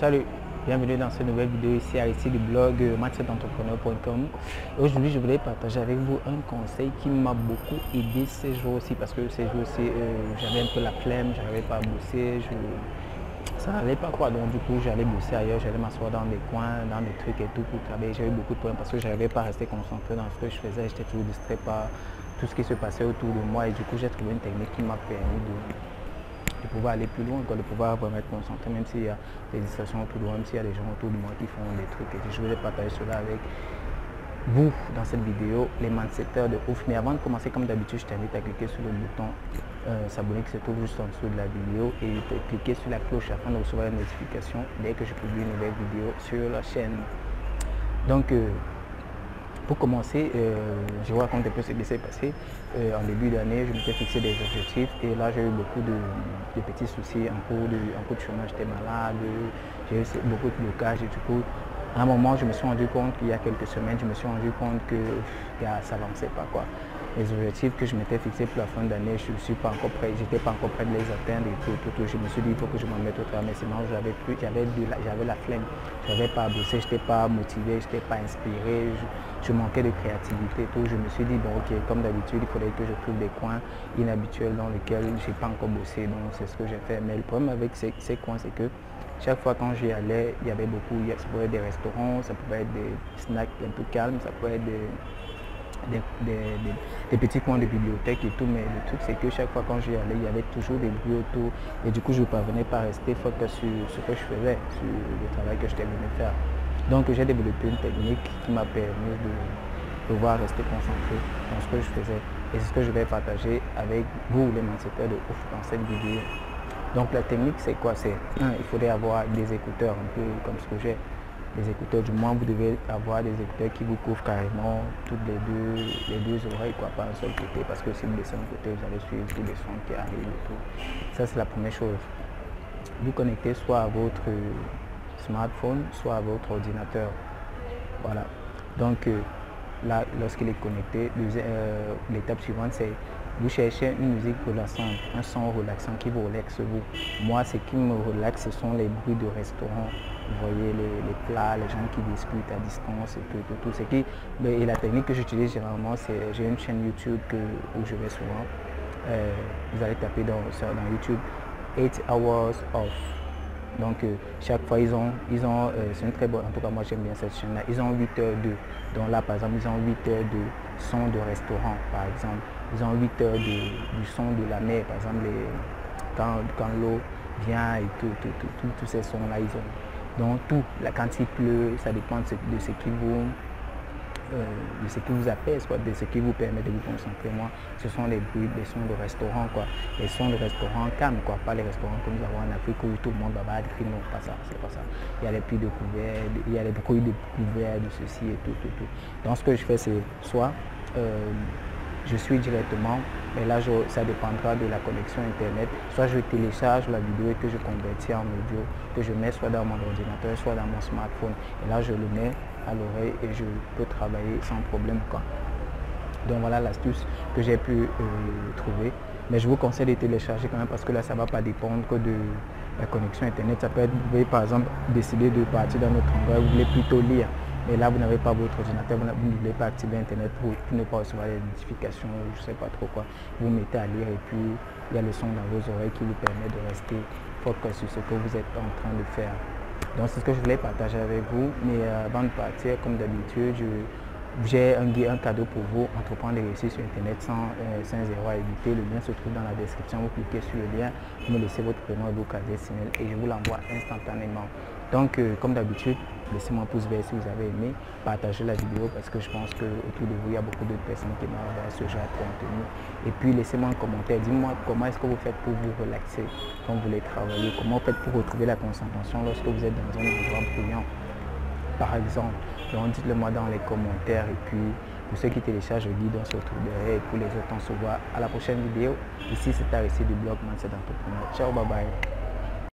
Salut, bienvenue dans cette nouvelle vidéo ici à ici du blog mindsetentrepreneur.com. Aujourd'hui, je voulais partager avec vous un conseil qui m'a beaucoup aidé ces jours-ci parce que ces jours-ci, euh, j'avais un peu la flemme, je n'arrivais pas à bosser, je... ça n'allait pas quoi. Donc du coup, j'allais bosser ailleurs, j'allais m'asseoir dans des coins, dans des trucs et tout pour travailler. J'avais beaucoup de problèmes parce que je n'arrivais pas à rester concentré dans ce que je faisais. J'étais toujours distrait par tout ce qui se passait autour de moi et du coup, j'ai trouvé une technique qui m'a permis de pouvoir aller plus loin, de pouvoir vraiment être concentré, même s'il y a des distractions autour de moi, même s'il y a des gens autour de moi qui font des trucs. Et je voulais partager cela avec vous dans cette vidéo, les mindsetters de ouf. Mais avant de commencer, comme d'habitude, je t'invite à cliquer sur le bouton euh, s'abonner qui se trouve juste en dessous de la vidéo et cliquer sur la cloche afin de recevoir les notifications dès que je publie une nouvelle vidéo sur la chaîne. Donc, euh, pour commencer, euh, je vous raconte un peu ce qui s'est passé. Euh, en début d'année, je m'étais fixé des objectifs et là j'ai eu beaucoup de, petits soucis en cours de, en cours de chômage, j'étais malade, j'ai eu beaucoup de blocages et du coup, à un moment, je me suis rendu compte qu'il y a quelques semaines, je me suis rendu compte que ça n'avançait pas. quoi les objectifs que je m'étais fixés pour la fin d'année, je ne suis pas encore prêt, j'étais pas encore prêt de les atteindre et tout, tout, Je me suis dit, il faut que je m'en mette au travail, sinon j'avais plus, j'avais j'avais la flemme, j'avais pas bossé, je n'étais pas motivé, je n'étais pas inspiré, je, manquais de créativité tout. Je me suis dit, bon ok, comme d'habitude, il faudrait que je trouve des coins inhabituels dans lesquels je n'ai pas encore bossé, donc c'est ce que j'ai fait. Mais le problème avec ces, ces coins, c'est que chaque fois quand j'y allais, il y avait beaucoup, ça pouvait être des restaurants, ça pouvait être des snacks un peu calmes, ça pouvait être des des, petits coins de bibliothèque et tout, mais le truc c'est que chaque fois quand j'y allais, il y avait toujours des bruits autour et du coup je ne parvenais pas à rester focus sur ce que je faisais, sur le travail que je venu faire. Donc j'ai développé une technique qui m'a permis de pouvoir rester concentré dans ce que je faisais. Et c'est ce que je vais partager avec vous, les mindsetters de ouf, dans cette vidéo. Donc la technique c'est quoi? C'est il faudrait avoir des écouteurs un peu comme ce que j'ai les écouteurs, du moins vous devez avoir des écouteurs qui vous couvrent carrément toutes les deux, les deux oreilles, quoi, pas un seul côté, parce que si vous laissez un côté, vous allez suivre tous les sons qui arrivent et tout. Ça c'est la première chose. Vous connectez soit à votre smartphone, soit à votre ordinateur. Voilà. Donc euh, là, lorsqu'il est connecté, euh, l'étape suivante c'est vous cherchez une musique relaxante, un son relaxant qui vous relaxe vous. Moi, ce qui me relaxe, ce sont les bruits de restaurant. Vous voyez les, plats, les gens qui discutent à distance et tout, tout, Ce qui, et la technique que j'utilise généralement, c'est j'ai une chaîne YouTube où je vais souvent. Euh, vous allez taper dans, dans YouTube 8 hours of donc euh, chaque fois ils ont, ils ont euh, c'est une très bonne, en tout cas moi j'aime bien cette chaîne-là, ils ont 8 heures de, donc là par exemple ils ont 8 heures de son de restaurant par exemple, ils ont 8 heures du son de la mer par exemple, quand, quand l'eau vient et tout, tous ces sons-là ils ont. Donc tout, la, quand il pleut, ça dépend de ce qui vous euh, de ce qui vous apaise, quoi, de ce qui vous permet de vous concentrer. Moi, ce sont les bruits, les sons de restaurant, quoi. Les sons de restaurant calmes, quoi. Pas les restaurants comme nous avons en Afrique où tout le monde va crie, non, pas ça, c'est pas ça. Il y a les pluies de couverts, il y a les bruits de couverts, de ceci et tout, tout, tout. Donc ce que je fais, c'est soit euh, je suis directement, et là ça dépendra de la connexion internet, soit je télécharge la vidéo et que je convertis en audio, que je mets soit dans mon ordinateur, soit dans mon smartphone. Et là je le mets à l'oreille et je peux travailler sans problème. Quoi. Donc voilà l'astuce que j'ai pu euh, trouver. Mais je vous conseille de télécharger quand même parce que là, ça ne va pas dépendre que de la connexion Internet. Ça peut être, vous pouvez par exemple décider de partir dans notre endroit, vous voulez plutôt lire. Et là, vous n'avez pas votre ordinateur, vous ne voulez pas activer Internet pour, ne pas recevoir les notifications, je ne sais pas trop quoi. Vous mettez à lire et puis il y a le son dans vos oreilles qui vous permet de rester focus sur ce que vous êtes en train de faire. Donc c'est ce que je voulais partager avec vous. Mais euh, avant de partir, comme d'habitude, j'ai un, un, cadeau pour vous, entreprendre des récits sur Internet sans, euh, sans zéro à éviter. Le lien se trouve dans la description. Vous cliquez sur le lien, vous me laissez votre prénom et votre adresse email et je vous l'envoie instantanément. Donc, comme d'habitude, laissez-moi un pouce vert si vous avez aimé, partagez la vidéo parce que je pense qu'autour de vous, il y a beaucoup de personnes qui aimeraient ce genre de contenu. Et puis, laissez-moi un commentaire, dites-moi comment est-ce que vous faites pour vous relaxer quand vous voulez travailler, comment vous faites pour retrouver la concentration lorsque vous êtes dans un endroit bruyant, par exemple. Donc, dites-le moi dans les commentaires et puis pour ceux qui téléchargent le guide, on se retrouve derrière et pour les autres, on se voit à la prochaine vidéo. Ici, c'est récit du blog Mindset Entrepreneur. Ciao, bye bye.